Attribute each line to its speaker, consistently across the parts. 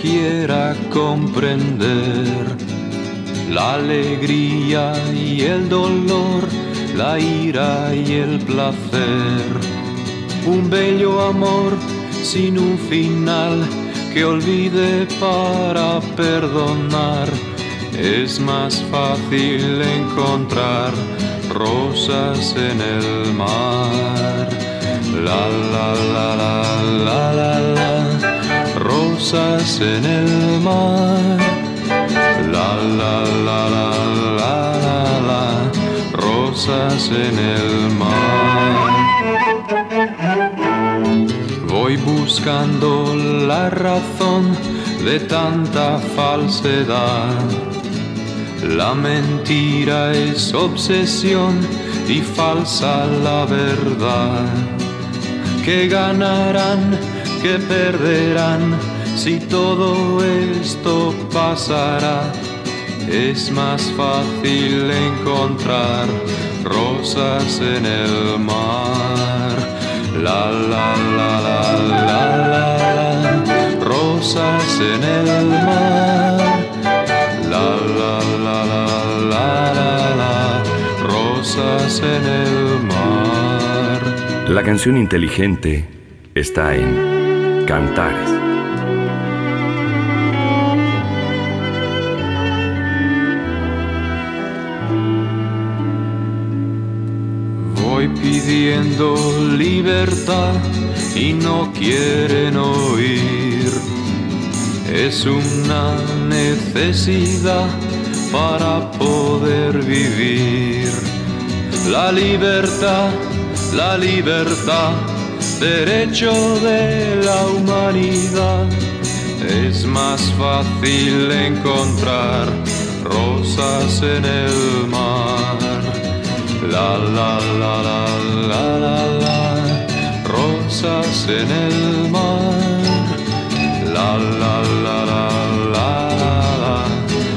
Speaker 1: Quiera comprender la alegría y el dolor, la ira y el placer. Un bello amor sin un final que olvide para perdonar. Es más fácil encontrar rosas en el mar La la la la la la la Rosas en el mar. La la la la la la la Rosas en el mar. Voy buscando la razón de tanta falsedad. La mentira es obsesión y falsa la verdad. Que ganarán, que perderán, si todo esto pasará. Es más fácil encontrar rosas en el mar. La la la la la la, rosas en el mar. La la la la la la la, rosas en el mar.
Speaker 2: La canción inteligente está en Cantares.
Speaker 1: Pidiendo libertad y no quieren oír. Es una necesidad para poder vivir. La libertad la libertad, derecho de la humanidad. Es más fácil encontrar rosas en el mar. La la la la la la la, rosas en el mar. La la la la la la,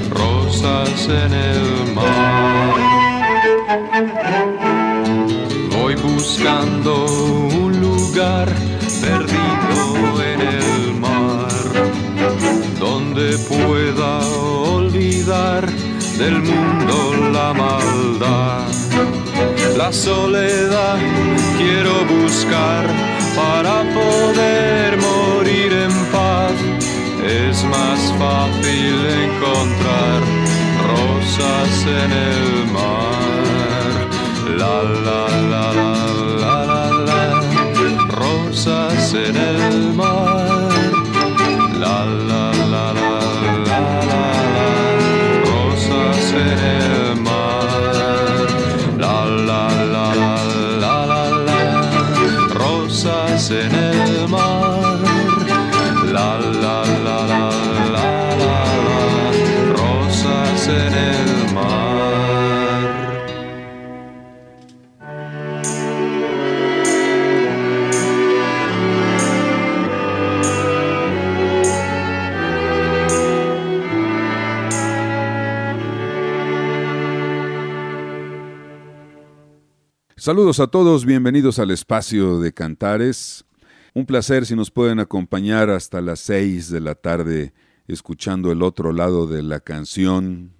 Speaker 1: rosas en el mar buscando un lugar perdido en el mar, donde pueda olvidar del mundo la maldad. La soledad quiero buscar para poder morir en paz. Es más fácil encontrar rosas en el mar. La la la la en el mar.
Speaker 3: Saludos a todos, bienvenidos al espacio de Cantares. Un placer si nos pueden acompañar hasta las seis de la tarde escuchando el otro lado de la canción.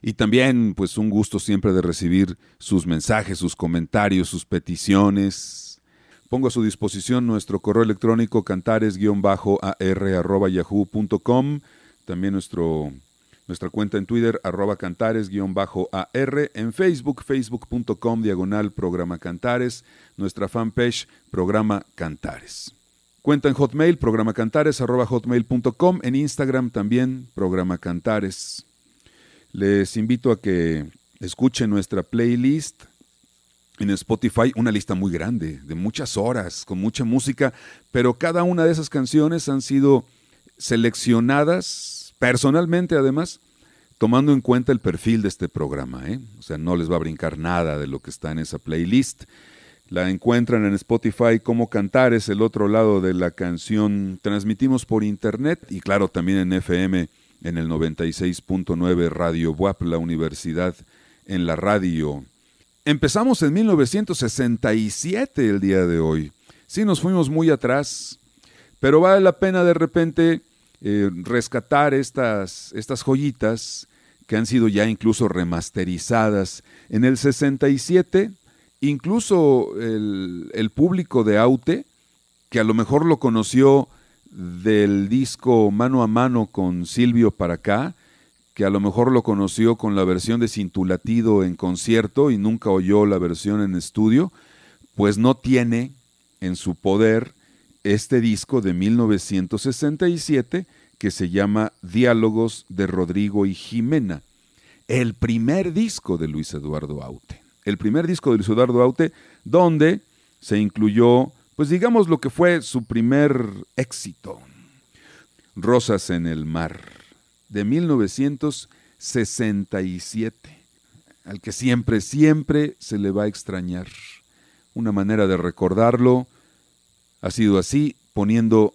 Speaker 3: Y también, pues un gusto siempre de recibir sus mensajes, sus comentarios, sus peticiones. Pongo a su disposición nuestro correo electrónico cantares-ar.yahoo.com, también nuestro nuestra cuenta en Twitter, arroba cantares-ar, en Facebook, facebook.com, diagonal programa Cantares, nuestra fanpage, programa Cantares. Cuenta en Hotmail, programacantares, arroba hotmail.com, en Instagram también, programa Cantares. Les invito a que escuchen nuestra playlist en Spotify, una lista muy grande, de muchas horas, con mucha música, pero cada una de esas canciones han sido seleccionadas personalmente además, tomando en cuenta el perfil de este programa. ¿eh? O sea, no les va a brincar nada de lo que está en esa playlist. La encuentran en Spotify como Cantares, el otro lado de la canción. Transmitimos por internet y claro, también en FM en el 96.9 Radio WAP, la universidad en la radio. Empezamos en 1967 el día de hoy. Sí, nos fuimos muy atrás, pero vale la pena de repente eh, rescatar estas, estas joyitas que han sido ya incluso remasterizadas. En el 67 incluso el, público de Aute, que a lo mejor lo conoció del disco Mano a Mano con Silvio para acá, que a lo mejor lo conoció con la versión de Cintulatido en concierto y nunca oyó la versión en estudio, pues no tiene en su poder este disco de 1967 que se llama Diálogos de Rodrigo y Jimena, el primer disco de Luis Eduardo Aute. El primer disco de Luis Eduardo Aute, donde se incluyó, pues digamos lo que fue su primer éxito, Rosas en el Mar, de 1967, al que siempre, siempre se le va a extrañar. Una manera de recordarlo ha sido así, poniendo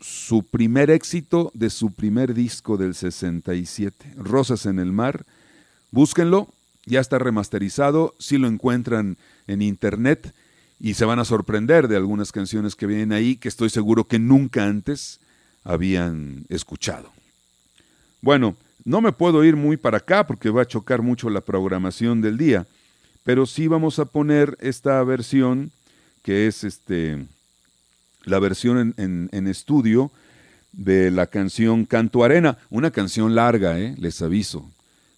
Speaker 3: su primer éxito de su primer disco del 67, Rosas en el Mar. Búsquenlo, ya está remasterizado, si lo encuentran en internet y se van a sorprender de algunas canciones que vienen ahí que estoy seguro que nunca antes habían escuchado. Bueno, no me puedo ir muy para acá porque va a chocar mucho la programación del día, pero sí vamos a poner esta versión que es este, la versión en, estudio de la canción Canto Arena, una canción larga, ¿eh? les aviso,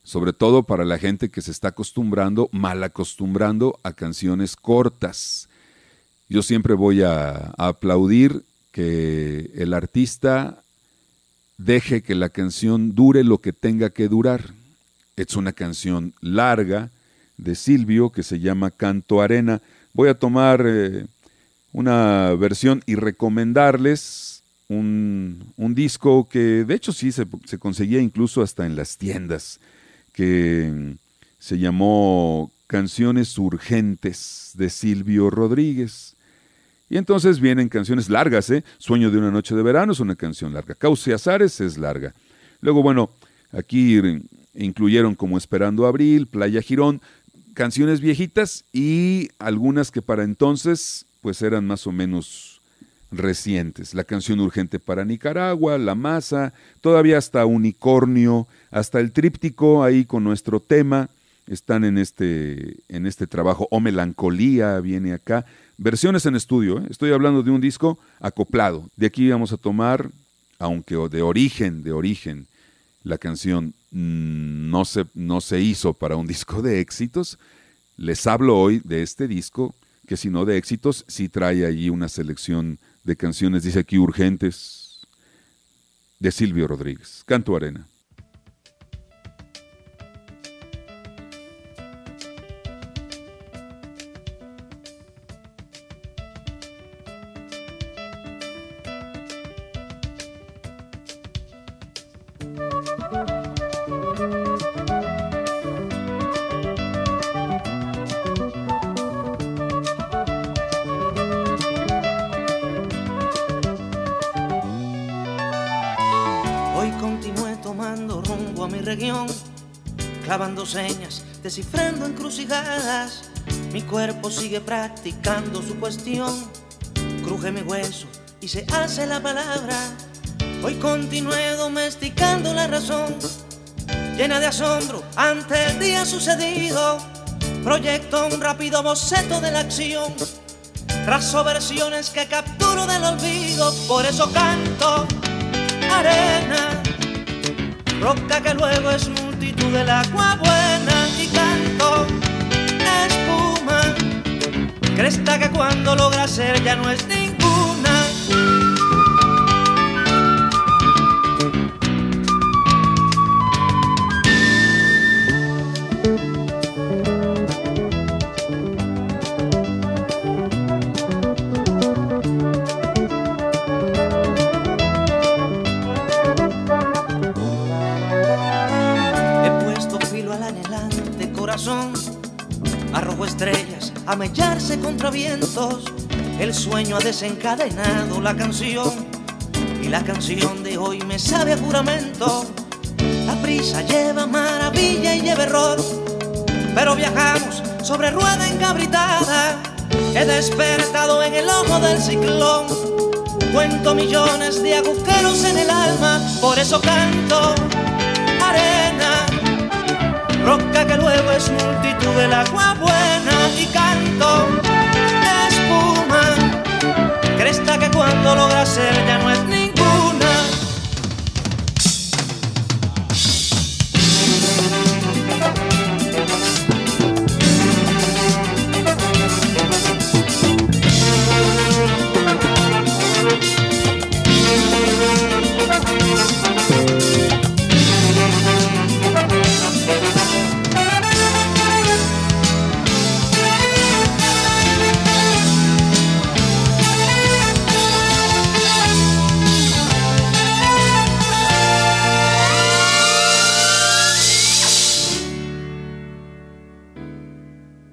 Speaker 3: sobre todo para la gente que se está acostumbrando, mal acostumbrando a canciones cortas. Yo siempre voy a, aplaudir que el artista deje que la canción dure lo que tenga que durar. Es una canción larga de Silvio que se llama Canto Arena. Voy a tomar eh, una versión y recomendarles un, disco que de hecho sí se, se conseguía incluso hasta en las tiendas que se llamó Canciones Urgentes de Silvio Rodríguez. Y entonces vienen canciones largas, ¿eh? Sueño de una noche de verano es una canción larga. Cauce Azares es larga. Luego, bueno, aquí incluyeron como Esperando Abril, Playa Girón, canciones viejitas y algunas que para entonces pues eran más o menos recientes. La canción urgente para Nicaragua, La Masa, todavía hasta Unicornio, hasta el tríptico ahí con nuestro tema, están en este, en este trabajo, o Melancolía viene acá, versiones en estudio, ¿eh? estoy hablando de un disco acoplado, de aquí vamos a tomar, aunque de origen, de origen, la canción mm, no se, no se hizo para un disco de éxitos, les hablo hoy de este disco, que si no de éxitos, sí trae allí una selección de canciones, dice aquí, urgentes, de Silvio Rodríguez, Canto Arena.
Speaker 4: Mi cuerpo sigue practicando su cuestión. Cruje mi hueso y se hace la palabra. Hoy continué domesticando la razón, llena de asombro ante el día sucedido. Proyecto un rápido boceto de la acción, trazo versiones que capturo del olvido, por eso canto arena, roca que luego es multitud del agua buena cresta que cuando logra ser ya no es ninguna. Sueño ha desencadenado la canción. Y la canción de hoy me sabe a juramento. La prisa lleva maravilla y lleva error. Pero viajamos sobre rueda encabritada. He despertado en el ojo del ciclón. Cuento millones de agujeros en el alma, por eso canto arena, roca que luego es multitud del agua buena y canto que cuando logra ser ya no es ni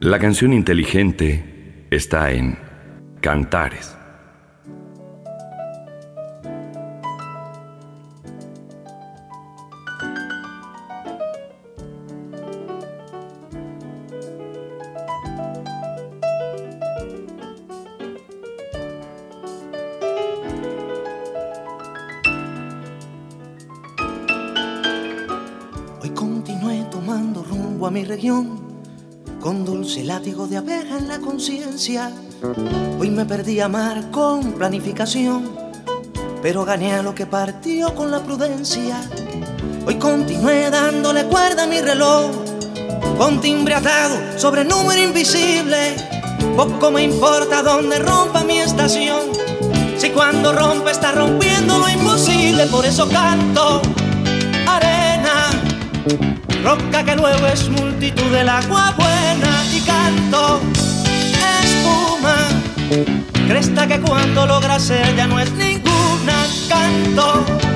Speaker 2: La canción inteligente está en Cantares.
Speaker 4: De abeja en la conciencia. Hoy me perdí a amar con planificación, pero gané a lo que partió con la prudencia. Hoy continué dándole cuerda a mi reloj, con timbre atado sobre número invisible. Poco me importa dónde rompa mi estación, si cuando rompe está rompiendo lo imposible, por eso canto arena roca que luego es multitud del agua buena y canto espuma, cresta que cuando logra ser ya no es ninguna, canto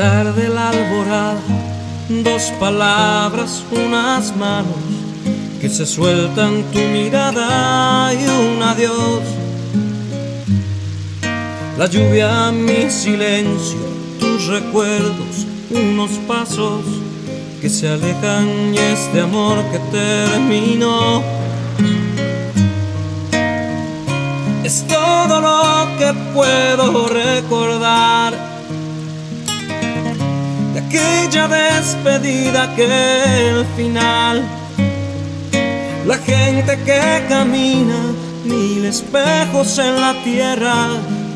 Speaker 5: La tarde, la alborada, dos palabras, unas manos que se sueltan tu mirada y un adiós. La lluvia, mi silencio, tus recuerdos, unos pasos que se alejan y este amor que terminó. Es todo lo que puedo recordar aquella despedida que el final. La gente que camina, mil espejos en la tierra,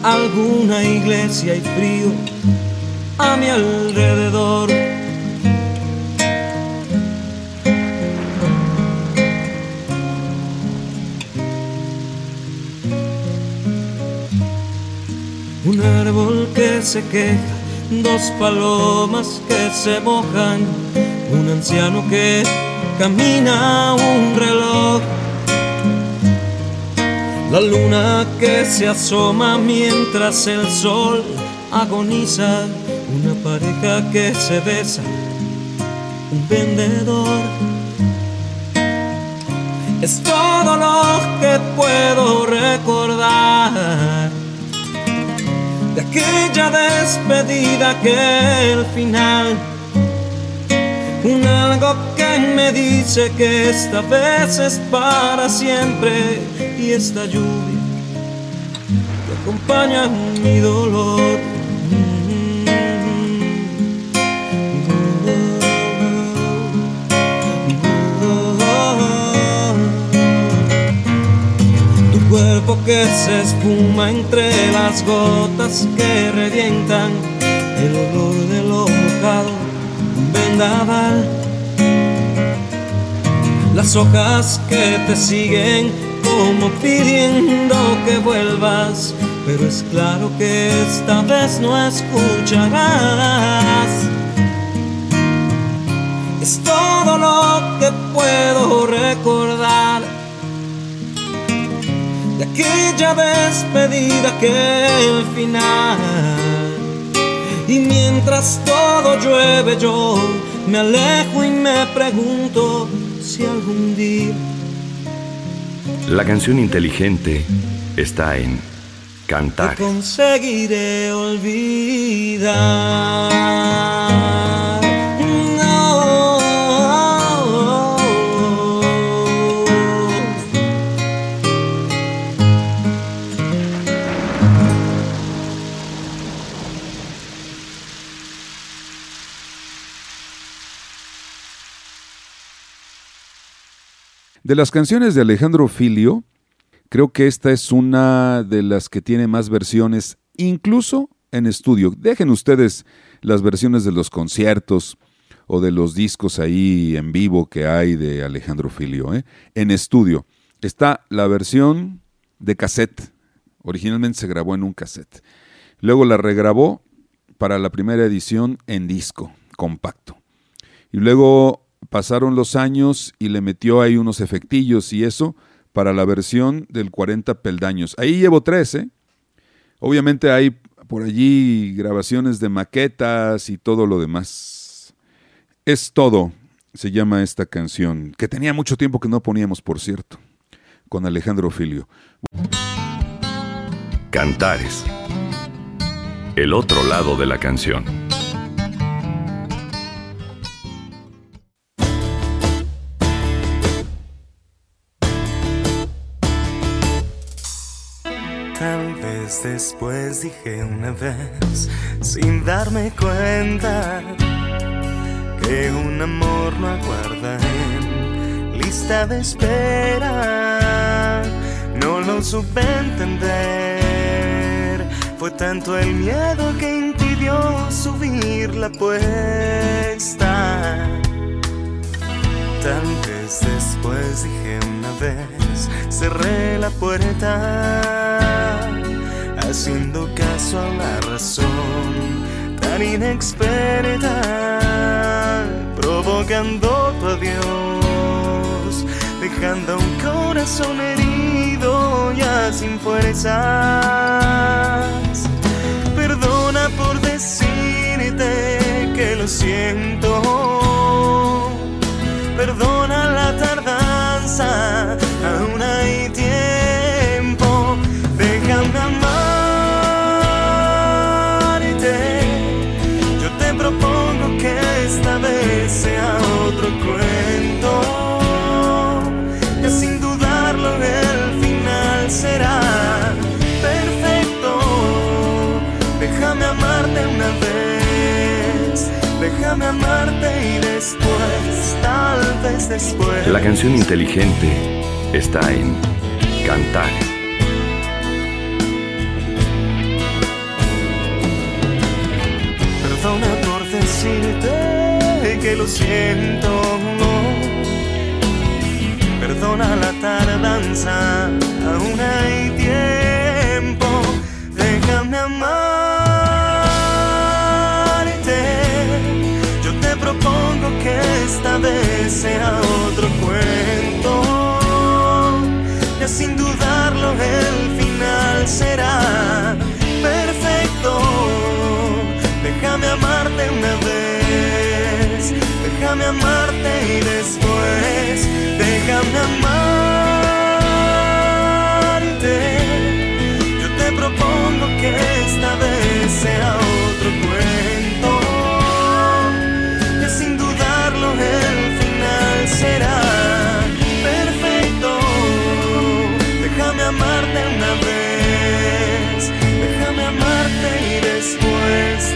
Speaker 5: alguna iglesia y frío a mi alrededor. Un árbol que se queja dos palomas que se mojan, un anciano que camina, un reloj, la luna que se asoma mientras el sol agoniza, una pareja que se besa, un vendedor. Es todo lo que puedo recordar aquella despedida que el final, un algo que me dice que esta vez es para siempre y esta lluvia que acompañan mi dolor. Cuerpo que se espuma entre las gotas que revientan, el olor del mojado, un vendaval. Las hojas que te siguen como pidiendo que vuelvas, pero es claro que esta vez no escucharás. Es todo lo que puedo recordar de aquella despedida que el final. Y mientras todo llueve yo me alejo y me pregunto si algún día
Speaker 2: La canción inteligente está en Cantar.
Speaker 5: te conseguiré olvidar.
Speaker 3: De las canciones de Alejandro Filio, creo que esta es una de las que tiene más versiones, incluso en estudio. Dejen ustedes las versiones de los conciertos o de los discos ahí en vivo que hay de Alejandro Filio. ¿eh? En estudio está la versión de cassette. Originalmente se grabó en un cassette. Luego la regrabó para la primera edición en disco, compacto. Y luego pasaron los años y le metió ahí unos efectillos y eso para la versión del 40 peldaños. Ahí llevo 13. Obviamente hay por allí grabaciones de maquetas y todo lo demás. Es todo, se llama esta canción, que tenía mucho tiempo que no poníamos, por cierto, con Alejandro Filio.
Speaker 2: Cantares. El otro lado de la canción.
Speaker 6: Tal vez después dije una vez, sin darme cuenta, que un amor no aguarda en lista de espera. No lo supe entender, fue tanto el miedo que impidió subir la puesta. Tal vez después dije una vez, cerré la puerta, haciendo caso a la razón tan inexperta, provocando tu adiós, dejando un corazón herido ya sin fuerzas. Perdona por decirte que lo siento. Perdona la tardanza, Déjame amarte y después, tal vez después.
Speaker 2: La canción inteligente está en Cantares.
Speaker 6: Perdona por decirte que lo siento. Perdona la tardanza, aún hay tiempo. Déjame amarte. Esta vez sea otro cuento. Que sin dudarlo el final será perfecto. Déjame amarte una vez, déjame amarte y después,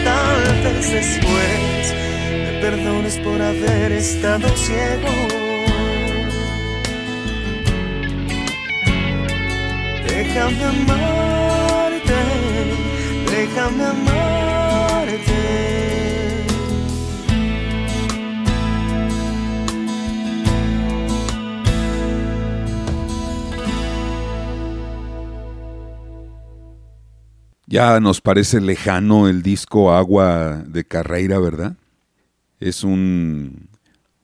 Speaker 6: años después me perdones por haber estado ciego. Déjame amarte, déjame amarte.
Speaker 3: Ya nos parece lejano el disco Agua de Carreira, ¿verdad? Es un,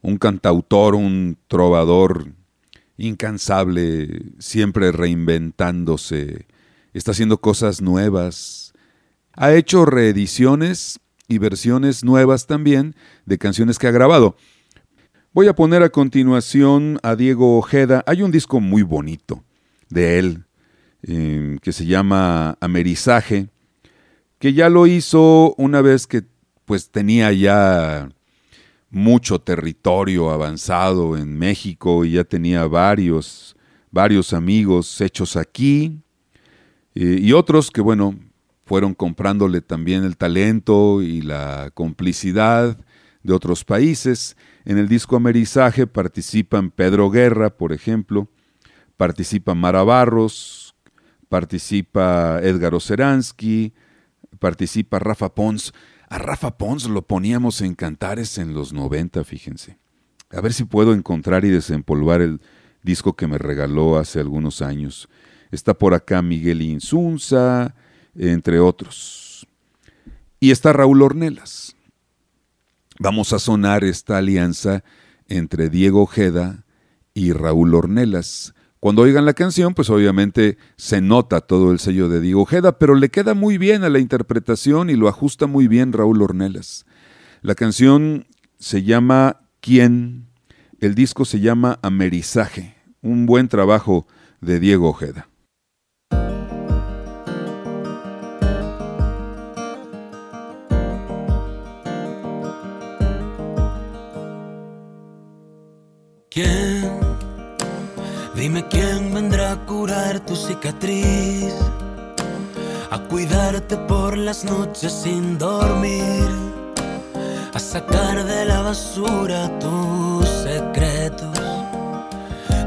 Speaker 3: un cantautor, un trovador incansable, siempre reinventándose, está haciendo cosas nuevas. Ha hecho reediciones y versiones nuevas también de canciones que ha grabado. Voy a poner a continuación a Diego Ojeda. Hay un disco muy bonito de él, Em, que se llama Amerizaje, que ya lo hizo una vez que pues tenía ya mucho territorio avanzado en México y ya tenía varios, varios amigos hechos aquí eh, y otros que bueno, fueron comprándole también el talento y la complicidad de otros países. En el disco Amerizaje participan Pedro Guerra, por ejemplo, participa Mara Barros, participa Edgar Oceransky, participa Rafa Pons. A Rafa Pons lo poníamos en cantares en los 90, fíjense. A ver si puedo encontrar y desempolvar el disco que me regaló hace algunos años. Está por acá Miguel Insunza, entre otros. Y está Raúl Ornelas. Vamos a sonar esta alianza entre Diego Ojeda y Raúl Ornelas. Cuando oigan la canción, pues obviamente se nota todo el sello de Diego Ojeda, pero le queda muy bien a la interpretación y lo ajusta muy bien Raúl Ornelas. La canción se llama ¿Quién? El disco se llama Amerizaje. Un buen trabajo de Diego Ojeda.
Speaker 7: Dime quién vendrá a curar tu cicatriz, a cuidarte por las noches sin dormir, a sacar de la basura tus secretos.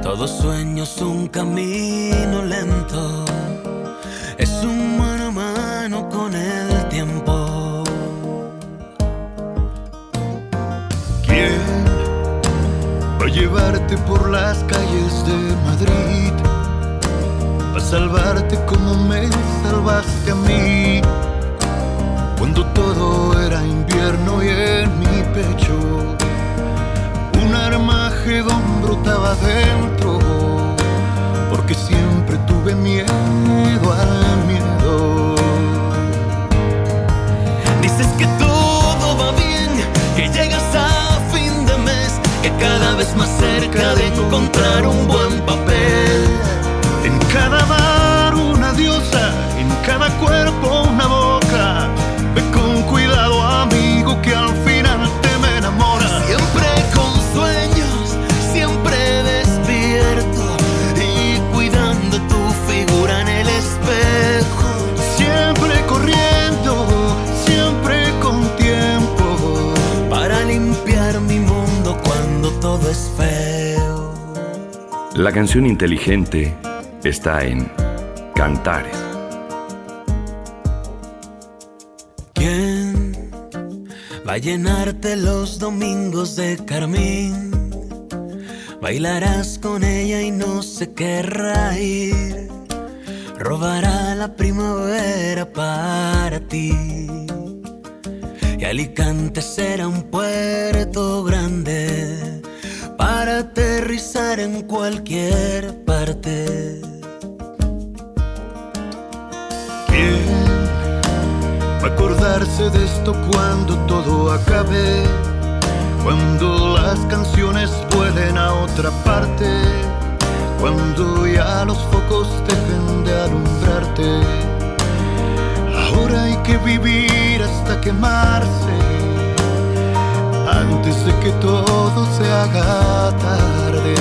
Speaker 7: Todo sueño es un camino lento, es un mano a mano
Speaker 8: llevarte por las calles de Madrid, a salvarte como me salvaste a mí, cuando todo era invierno y en mi pecho un armagedón brotaba dentro, porque siempre tuve miedo al miedo.
Speaker 7: Dices que cada vez más cerca de encontrar un buen papel.
Speaker 8: En cada bar una diosa, en cada cuerpo
Speaker 7: todo es feo.
Speaker 2: La canción inteligente está en Cantares.
Speaker 7: ¿Quién va a llenarte los domingos de carmín? Bailarás con ella y no se querrá ir. Robará la primavera para ti. Y Alicante será un puerto grande para aterrizar en cualquier parte.
Speaker 8: ¿Quién va a acordarse de esto cuando todo acabe? Cuando las canciones vuelen a otra parte, cuando ya los focos dejen de alumbrarte. Ahora hay que vivir hasta quemarse, antes de que todo se haga tarde.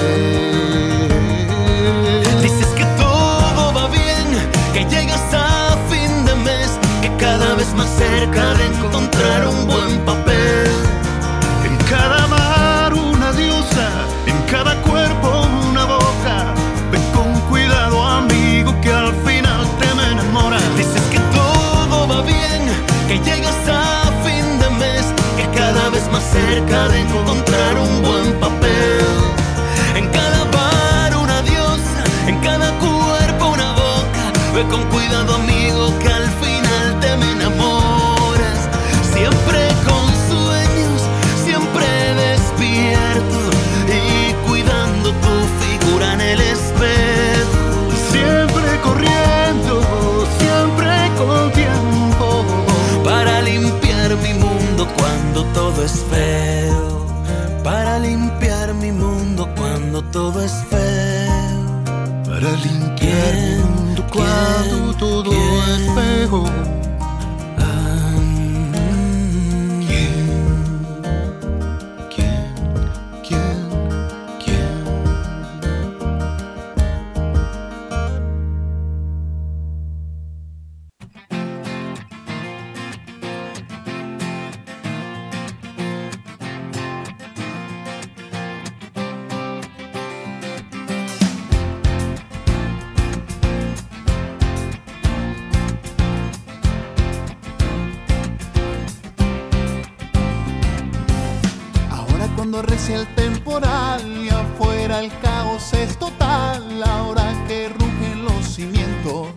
Speaker 7: Dices que todo va bien, que llegas a fin de mes, que cada vez más cerca de encontrar un buen papel.
Speaker 8: En cada mar una diosa, en cada cuerpo
Speaker 7: cerca de encontrar un buen papel. En cada bar una diosa, en cada cuerpo una boca. Ve con cuidado, amigo, que todo es feo. Para limpiar el mundo cuando todo es feo.
Speaker 9: pase el temporal y afuera el caos es total ahora que rugen los cimientos.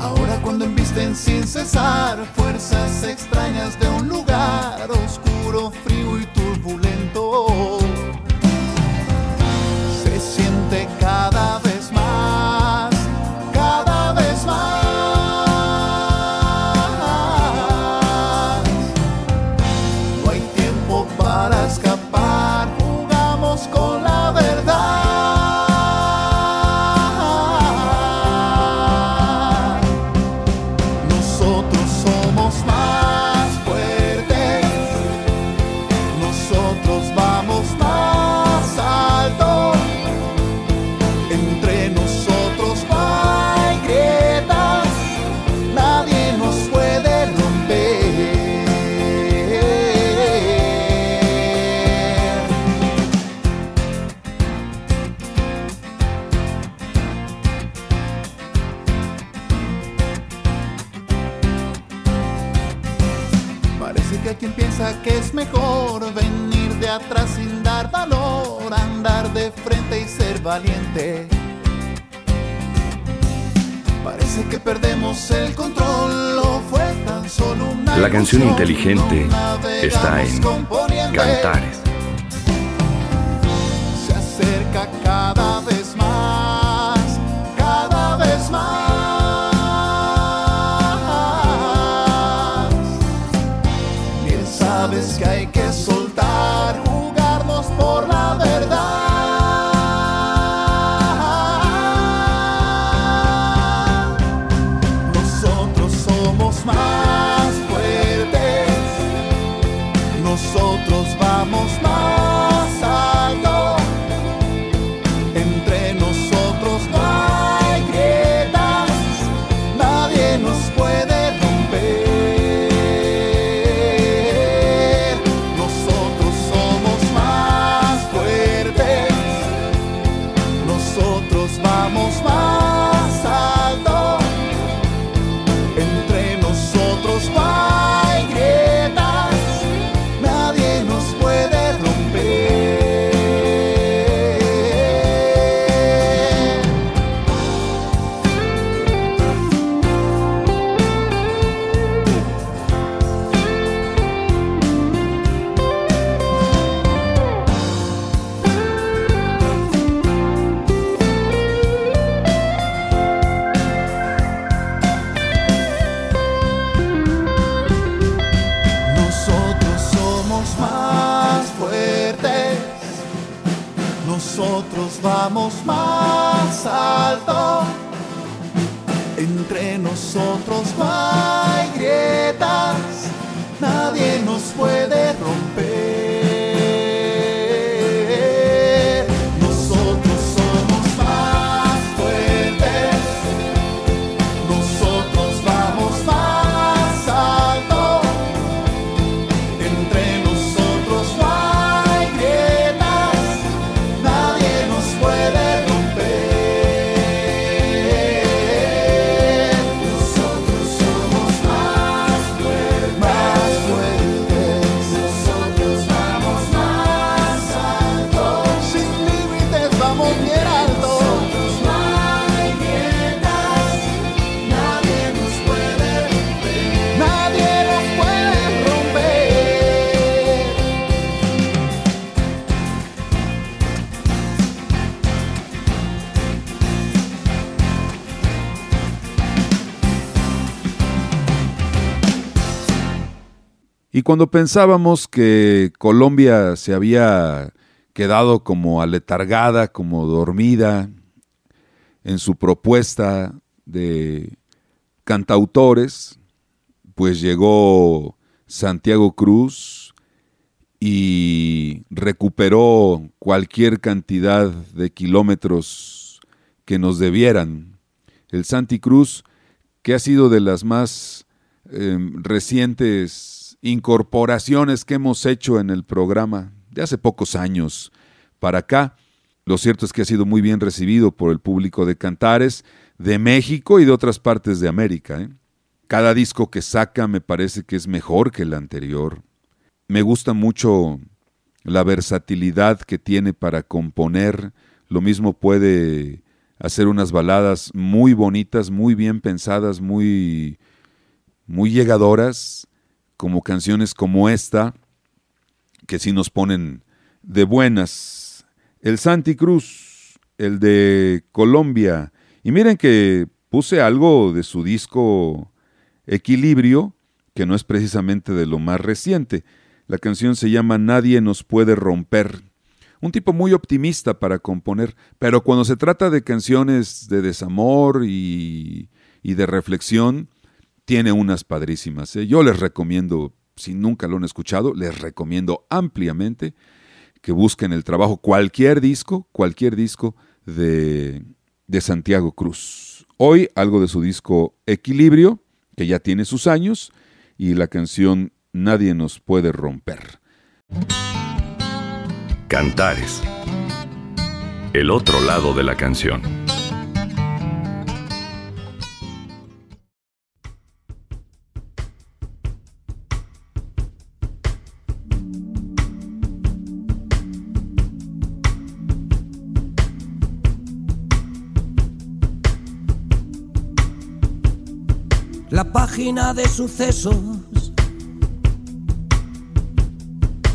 Speaker 9: Ahora cuando embisten sin cesar fuerzas extra mente. Parece que perdemos el control, o fue tan solo una
Speaker 2: La canción
Speaker 9: emoción,
Speaker 2: inteligente está en Cantares.
Speaker 9: nosotros vamos más alto. Entre nosotros no hay grietas, nadie nos puede romper.
Speaker 3: Cuando pensábamos que Colombia se había quedado como aletargada, como dormida en su propuesta de cantautores, pues llegó Santiago Cruz y recuperó cualquier cantidad de kilómetros que nos debieran. El Santi Cruz, que ha sido de las más eh, recientes incorporaciones que hemos hecho en el programa de hace pocos años para acá. Lo cierto es que ha sido muy bien recibido por el público de Cantares, de México y de otras partes de América. ¿eh? Cada disco que saca me parece que es mejor que el anterior. Me gusta mucho la versatilidad que tiene para componer. Lo mismo puede hacer unas baladas muy bonitas, muy bien pensadas, muy, muy llegadoras como canciones como esta, que sí nos ponen de buenas. El Santi Cruz, el de Colombia. Y miren que puse algo de su disco Equilibrio, que no es precisamente de lo más reciente. La canción se llama Nadie nos puede romper. Un tipo muy optimista para componer, pero cuando se trata de canciones de desamor y, y de reflexión, tiene unas padrísimas. ¿eh? Yo les recomiendo, si nunca lo han escuchado, les recomiendo ampliamente que busquen el trabajo, cualquier disco, cualquier disco de, de Santiago Cruz. Hoy algo de su disco Equilibrio, que ya tiene sus años, y la canción Nadie nos puede romper.
Speaker 2: Cantares. El otro lado de la canción.
Speaker 10: La página de sucesos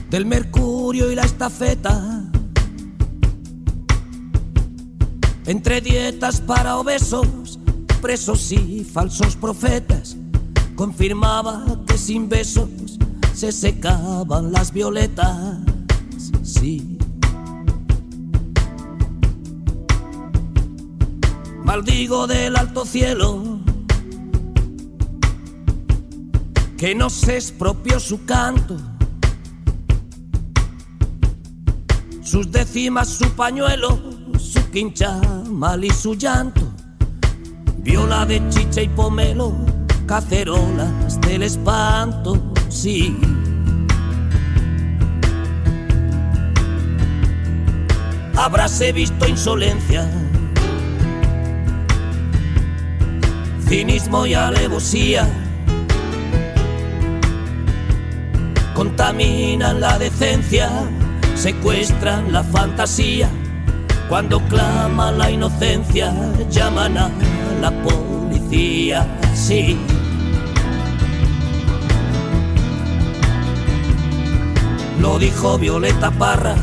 Speaker 10: del Mercurio y la estafeta. Entre dietas para obesos, presos y falsos profetas, confirmaba que sin besos se secaban las violetas. Sí. Maldigo del alto cielo que no se expropió su canto, sus décimas, su pañuelo, su quincha mal y su llanto, viola de chicha y pomelo, cacerolas del espanto, sí. Habráse visto insolencia, cinismo y alevosía contaminan la decencia, secuestran la fantasía. Cuando clama la inocencia, llaman a la policía. Sí. Lo dijo Violeta Parra,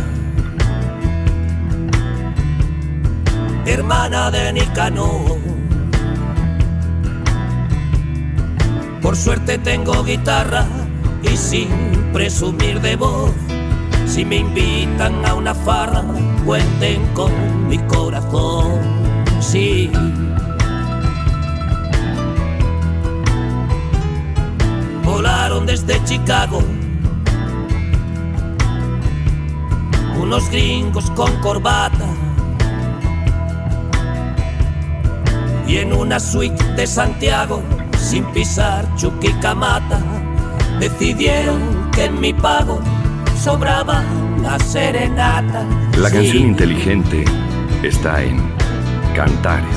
Speaker 10: hermana de Nicanor. Por suerte tengo guitarra y sin presumir de voz. Si me invitan a una farra, cuenten con mi corazón. Sí. Volaron desde Chicago unos gringos con corbata y en una suite de Santiago sin pisar Chuquicamata decidieron que en mi pago sobraba la serenata.
Speaker 2: La canción inteligente está en Cantares.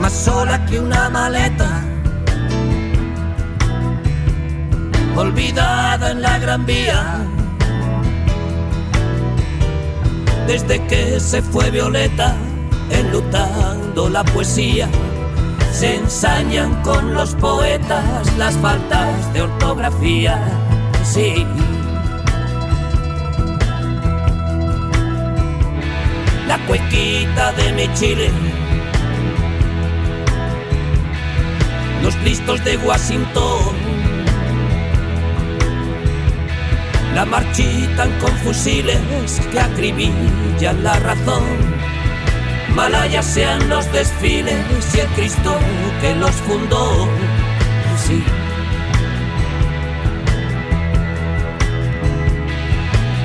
Speaker 10: Más sola que una maleta, olvidada en la gran vía. Desde que se fue Violeta, enlutando la poesía se ensañan con los poetas las faltas de ortografía. Sí. La cuequita de mi Chile. Los listos de Washington. la marchitan con fusiles que acribillan la razón. Malayas sean los desfiles y el Cristo que los fundó. Sí.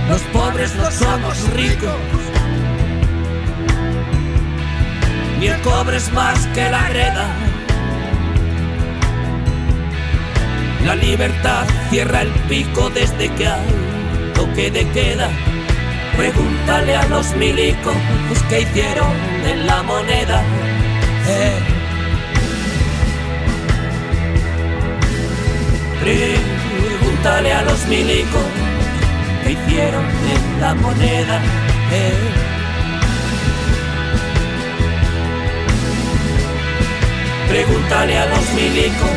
Speaker 10: Los pobres no somos ricos, ni el cobre es más que la greda. La libertad cierra el pico desde que hay toque de queda. Pregúntale a los milicos que hicieron en la moneda. Eh. Pregúntale a los milicos que hicieron en la moneda. Eh. Pregúntale a los milicos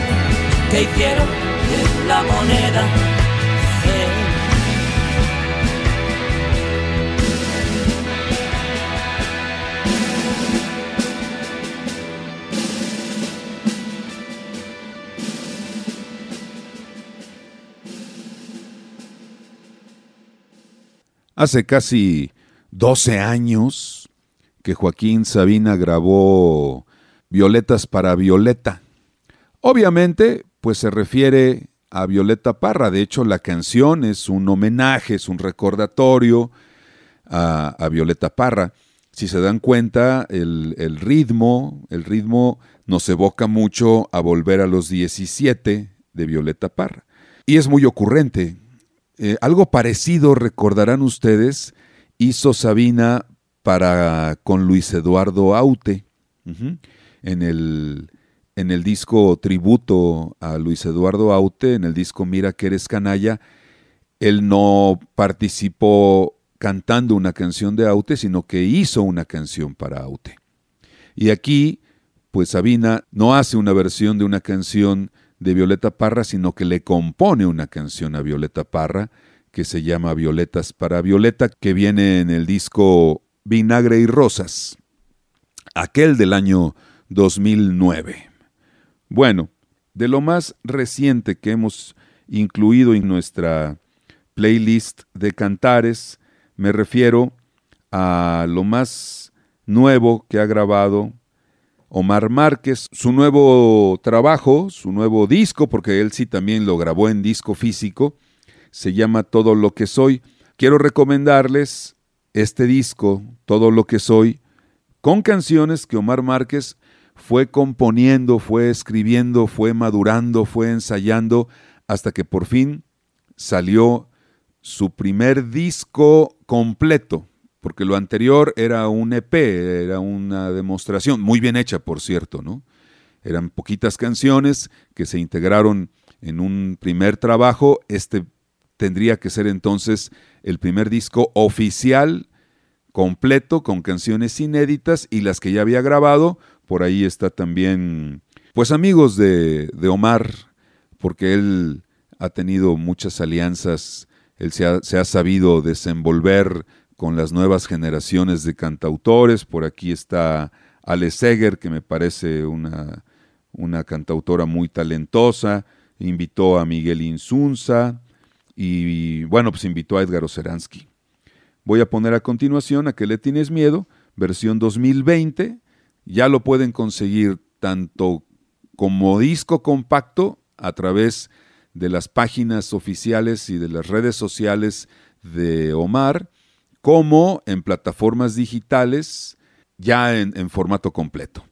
Speaker 10: que hicieron en la moneda.
Speaker 3: Hace casi 12 años que Joaquín Sabina grabó Violetas para Violeta. Obviamente, pues se refiere a Violeta Parra. De hecho, la canción es un homenaje, es un recordatorio a, Violeta Parra. Si se dan cuenta, el, el, ritmo, el ritmo nos evoca mucho a volver a los 17 de Violeta Parra. Y es muy ocurrente. Eh, algo parecido, recordarán ustedes, hizo Sabina para con Luis Eduardo Aute en, el, en el disco tributo a Luis Eduardo Aute, en el disco Mira que eres canalla. Él no participó cantando una canción de Aute, sino que hizo una canción para Aute. Y aquí, pues Sabina no hace una versión de una canción de Violeta Parra, sino que le compone una canción a Violeta Parra que se llama Violetas para Violeta, que viene en el disco Vinagre y Rosas, aquel del año 2009. Bueno, de lo más reciente que hemos incluido en nuestra playlist de cantares, me refiero a lo más nuevo que ha grabado Omar Márquez, su nuevo trabajo, su nuevo disco, porque él sí también lo grabó en disco físico, se llama Todo lo que soy. Quiero recomendarles este disco, Todo lo que soy, con canciones que Omar Márquez fue componiendo, fue escribiendo, fue madurando, fue ensayando, hasta que por fin salió su primer disco completo, porque lo anterior era un EP, era una demostración, muy bien hecha, por cierto, ¿no? Eran poquitas canciones que se integraron en un primer trabajo. Este tendría que ser entonces el primer disco oficial, completo, con canciones inéditas y las que ya había grabado. Por ahí está también, pues amigos de, de Omar, porque él ha tenido muchas alianzas, él se ha, se ha sabido desenvolver con las nuevas generaciones de cantautores. Por aquí está Ale Seger, que me parece una, una cantautora muy talentosa. Invitó a Miguel Insunza y, bueno, pues invitó a Edgar Oceransky. Voy a poner a continuación a que le tienes miedo, versión 2020. Ya lo pueden conseguir tanto como disco compacto a través de las páginas oficiales y de las redes sociales de Omar como en plataformas digitales ya en, formato completo.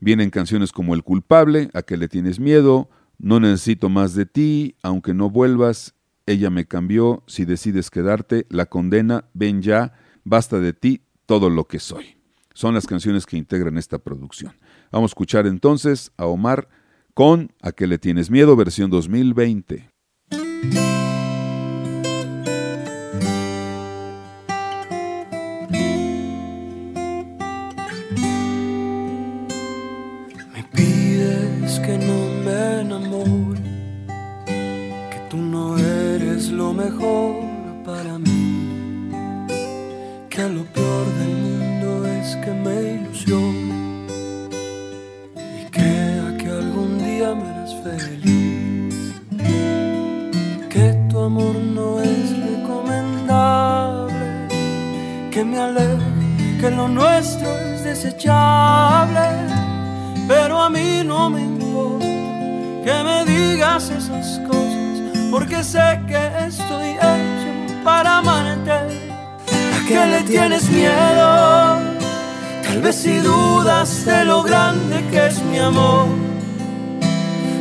Speaker 3: Vienen canciones como El culpable, A que le tienes miedo, No necesito más de ti, Aunque no vuelvas, Ella me cambió, Si decides quedarte, La condena, Ven ya, Basta de ti, Todo lo que soy. Son las canciones que integran esta producción. Vamos a escuchar entonces a Omar con A que le tienes miedo, versión 2020.
Speaker 5: que no me enamoro, que tú no eres lo mejor para mí, que lo peor del mundo es que me ilusiono y crea que algún día me harás feliz, que tu amor no es recomendable, que me
Speaker 6: aleje, que lo nuestro es desechable, pero a mí no me que me digas esas cosas, porque sé que estoy hecho para amarte. ¿A qué le tienes miedo? Tal vez si dudas de lo grande que es mi amor.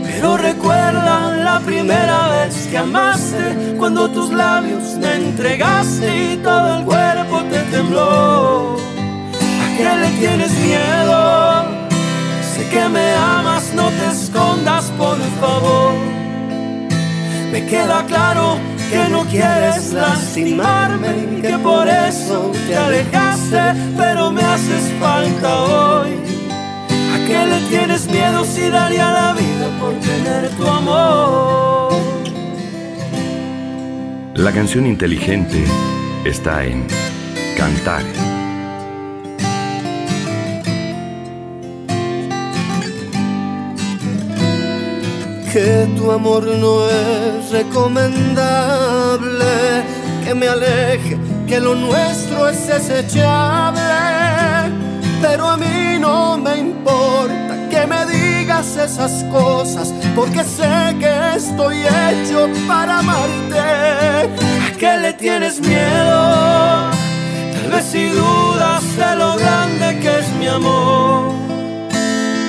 Speaker 6: Pero recuerda la primera vez que amaste, cuando tus labios me entregaste y todo el cuerpo te tembló. ¿A qué le tienes miedo? Que me amas, no te escondas, por favor. Me queda claro que no quieres lastimarme y que por eso te alejaste, pero me haces falta hoy. ¿A qué le tienes miedo si daría la vida por tener tu amor?
Speaker 2: La canción inteligente está en Cantares.
Speaker 11: Que tu amor no es recomendable, que me aleje, que lo nuestro es desechable, pero a mí no me importa que me digas esas cosas, porque sé que estoy hecho para amarte. ¿A qué le tienes miedo? Tal vez si dudas de lo grande que es mi amor.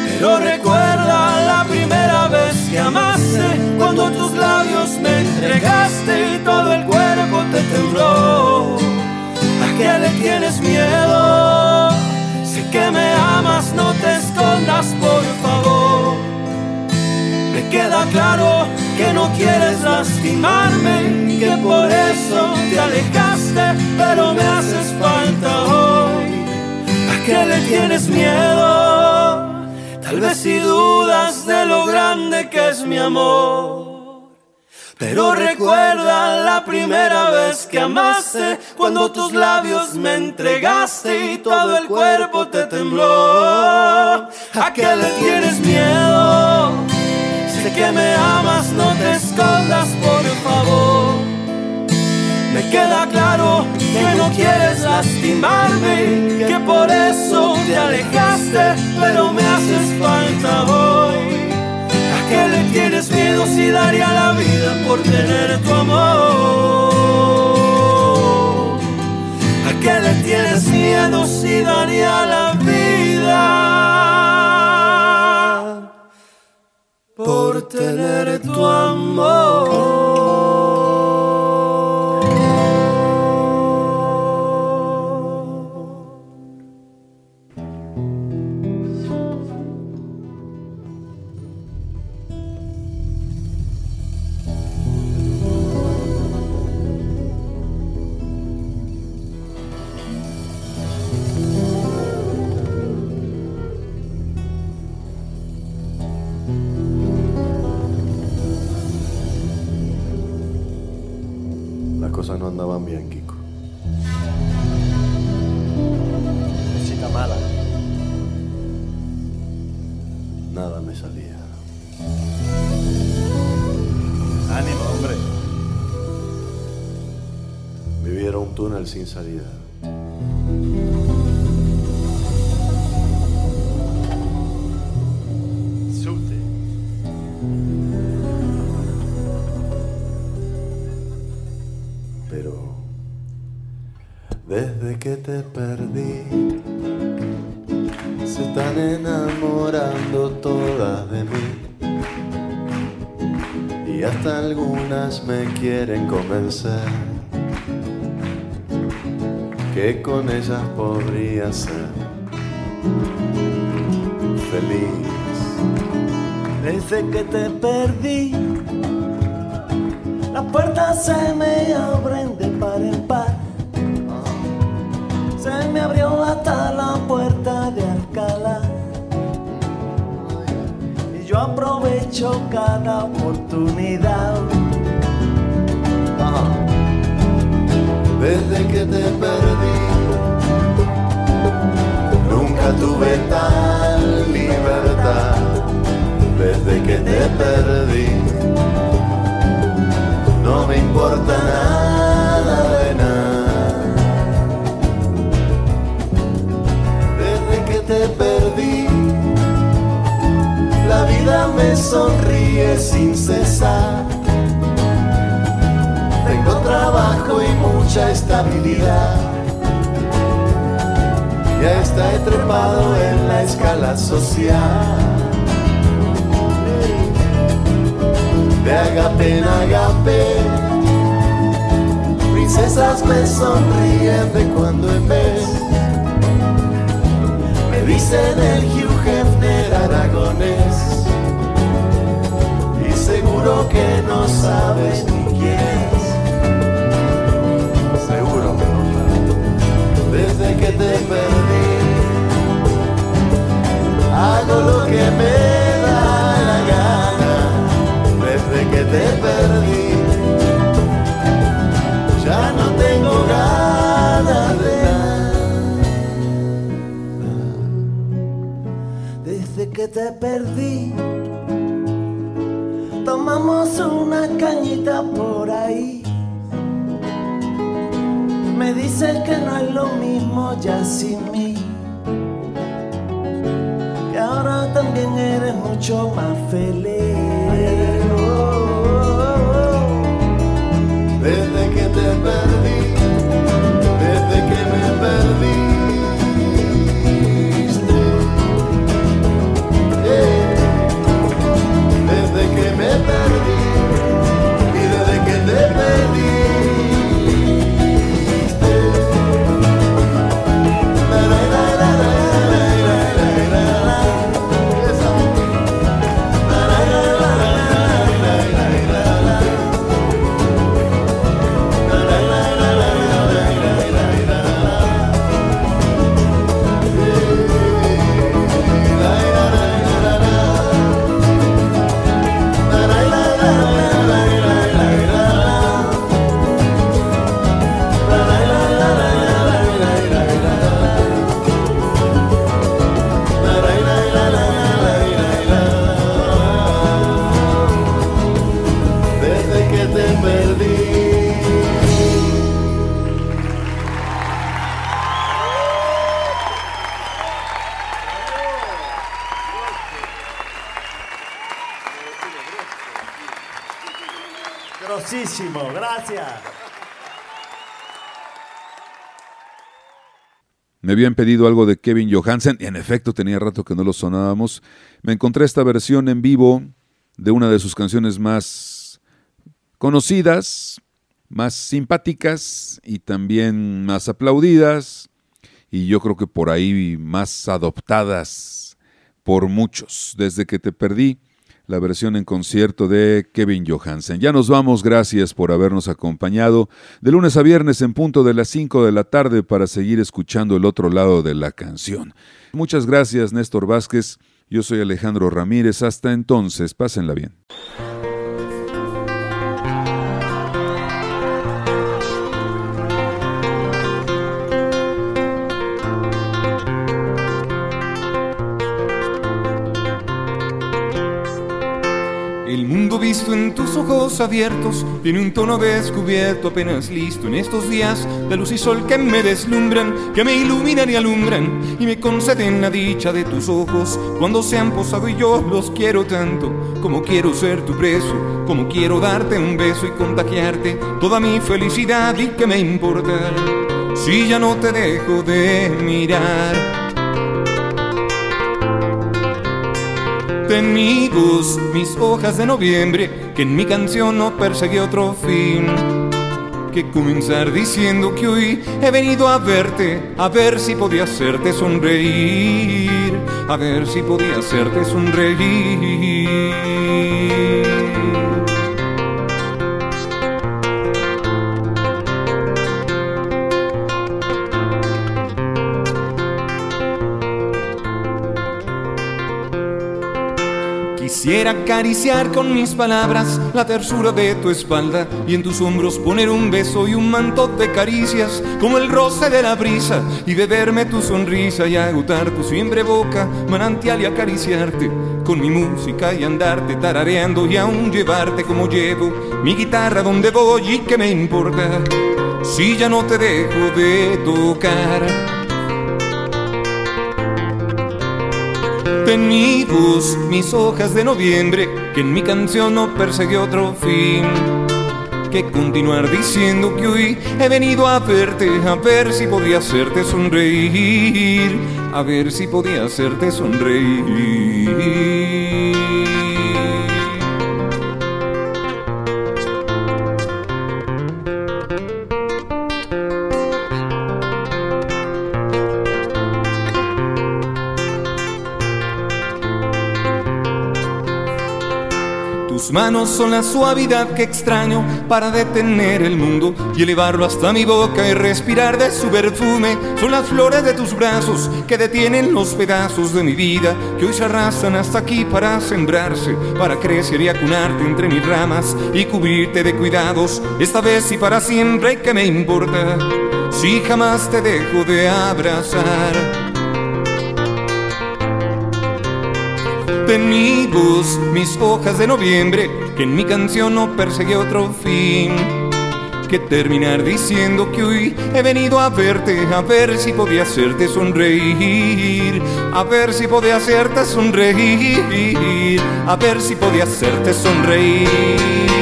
Speaker 11: Pero recuerda la primera vez que amaste, cuando tus labios me entregaste y todo el cuerpo te tembló. ¿A qué le tienes miedo? Sé que me amas, no te escondas, por favor. Me queda claro que no quieres lastimarme, que por eso te alejaste, pero me haces falta hoy. ¿A qué le tienes miedo? Tal vez si dudas de lo grande que es mi amor. Pero recuerda la primera vez que amaste, cuando tus labios me entregaste y todo el cuerpo te tembló. ¿A qué le tienes miedo? Sé que me amas, no te escondas, por favor. Me queda claro que no quieres lastimarme, que por eso te alejaste, pero me haces falta hoy. ¿A qué le tienes miedo si daría la vida por tener tu amor? ¿A qué le tienes miedo si daría la vida por tener tu amor?
Speaker 12: Sin salida. Pero desde que te perdí, se están enamorando todas de mí. Y hasta algunas me quieren convencer que con ellas podría ser feliz.
Speaker 13: Desde que te perdí, las puertas se me abren de par en par. Se me abrió hasta la puerta de Alcalá. Y yo aprovecho cada oportunidad.
Speaker 12: desde que te perdí. Nunca tuve tal libertad desde que te perdí. No me importa nada de nada. Desde que te perdí, la vida me sonríe sin cesar Trabajo y mucha estabilidad. Ya está trepado en la escala social. De agape en agape, princesas me sonríen de cuando en vez. Me dicen el Hugh Hefner aragonés. Y seguro que no sabes ni quién es. Que te perdí, hago lo que me da la gana. Desde que te perdí, ya no tengo ganas de nada. Desde que te perdí, tomamos una cañita por ahí. Me dices que no es lo mismo ya sin mí. Que ahora también eres mucho más feliz.
Speaker 3: Me habían pedido algo de Kevin Johansen y en efecto tenía rato que no lo sonábamos. Me encontré esta versión en vivo de una de sus canciones más conocidas, más simpáticas y también más aplaudidas y yo creo que por ahí más adoptadas por muchos. Desde que te perdí, la versión en concierto de Kevin Johansen. Ya nos vamos, gracias por habernos acompañado de lunes a viernes en punto de las 5 de la tarde para seguir escuchando el otro lado de la canción. Muchas gracias, Néstor Vázquez. Yo soy Alejandro Ramírez. Hasta entonces, pásenla bien.
Speaker 14: El mundo visto en tus ojos abiertos tiene un tono descubierto apenas listo en estos días de luz y sol que me deslumbran, que me iluminan y alumbran y me conceden la dicha de tus ojos cuando se han posado y yo los quiero tanto como quiero ser tu preso, como quiero darte un beso y contagiarte toda mi felicidad y que me importa si ya no te dejo de mirar. Temigos, mis hojas de noviembre, que en mi canción no perseguí otro fin. Que comenzar diciendo que hoy he venido a verte, a ver si podía hacerte sonreír, a ver si podía hacerte sonreír. Quisiera acariciar con mis palabras la tersura de tu espalda y en tus hombros poner un beso y un manto de caricias como el roce de la brisa y beberme tu sonrisa y agotar tu siempre boca, manantial y acariciarte con mi música y andarte tarareando y aún llevarte como llevo mi guitarra donde voy y que me importa si ya no te dejo de tocar. Tenibus, mis hojas de noviembre, que en mi canción no perseguí otro fin. Que continuar diciendo que hoy he venido a verte, a ver si podía hacerte sonreír, a ver si podía hacerte sonreír. Tus manos son la suavidad que extraño para detener el mundo y elevarlo hasta mi boca y respirar de su perfume. Son las flores de tus brazos que detienen los pedazos de mi vida que hoy se arrastran hasta aquí para sembrarse, para crecer y acunarte entre mis ramas y cubrirte de cuidados. Esta vez y para siempre, ¿qué me importa? Si jamás te dejo de abrazar. Tenibus, mis hojas de noviembre, que en mi canción no perseguí otro fin. Que terminar diciendo que hoy he venido a verte, a ver si podía hacerte sonreír, a ver si podía hacerte sonreír, a ver si podía hacerte sonreír.